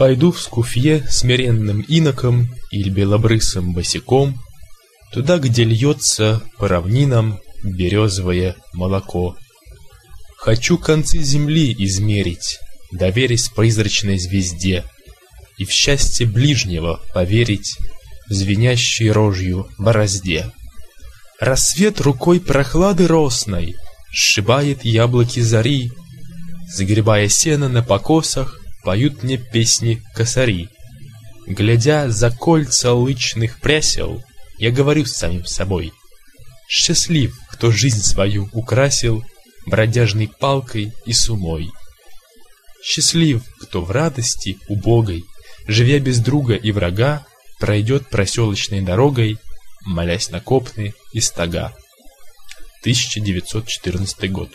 Пойду в скуфье смиренным иноком или белобрысым босиком, Туда, где льется по равнинам березовое молоко. Хочу концы земли измерить, доверясь призрачной звезде, И в счастье ближнего поверить звенящей рожью борозде. Рассвет рукой прохлады росной Сшибает яблоки зари, Загребая сено на покосах, Поют мне песни косари. Глядя за кольца лычных прясел, Я говорю с самим собой. Счастлив, кто жизнь свою украсил Бродяжной палкой и сумой. Счастлив, кто в радости убогой, Живя без друга и врага, Пройдет проселочной дорогой, Молясь на копны и стога. 1914 год.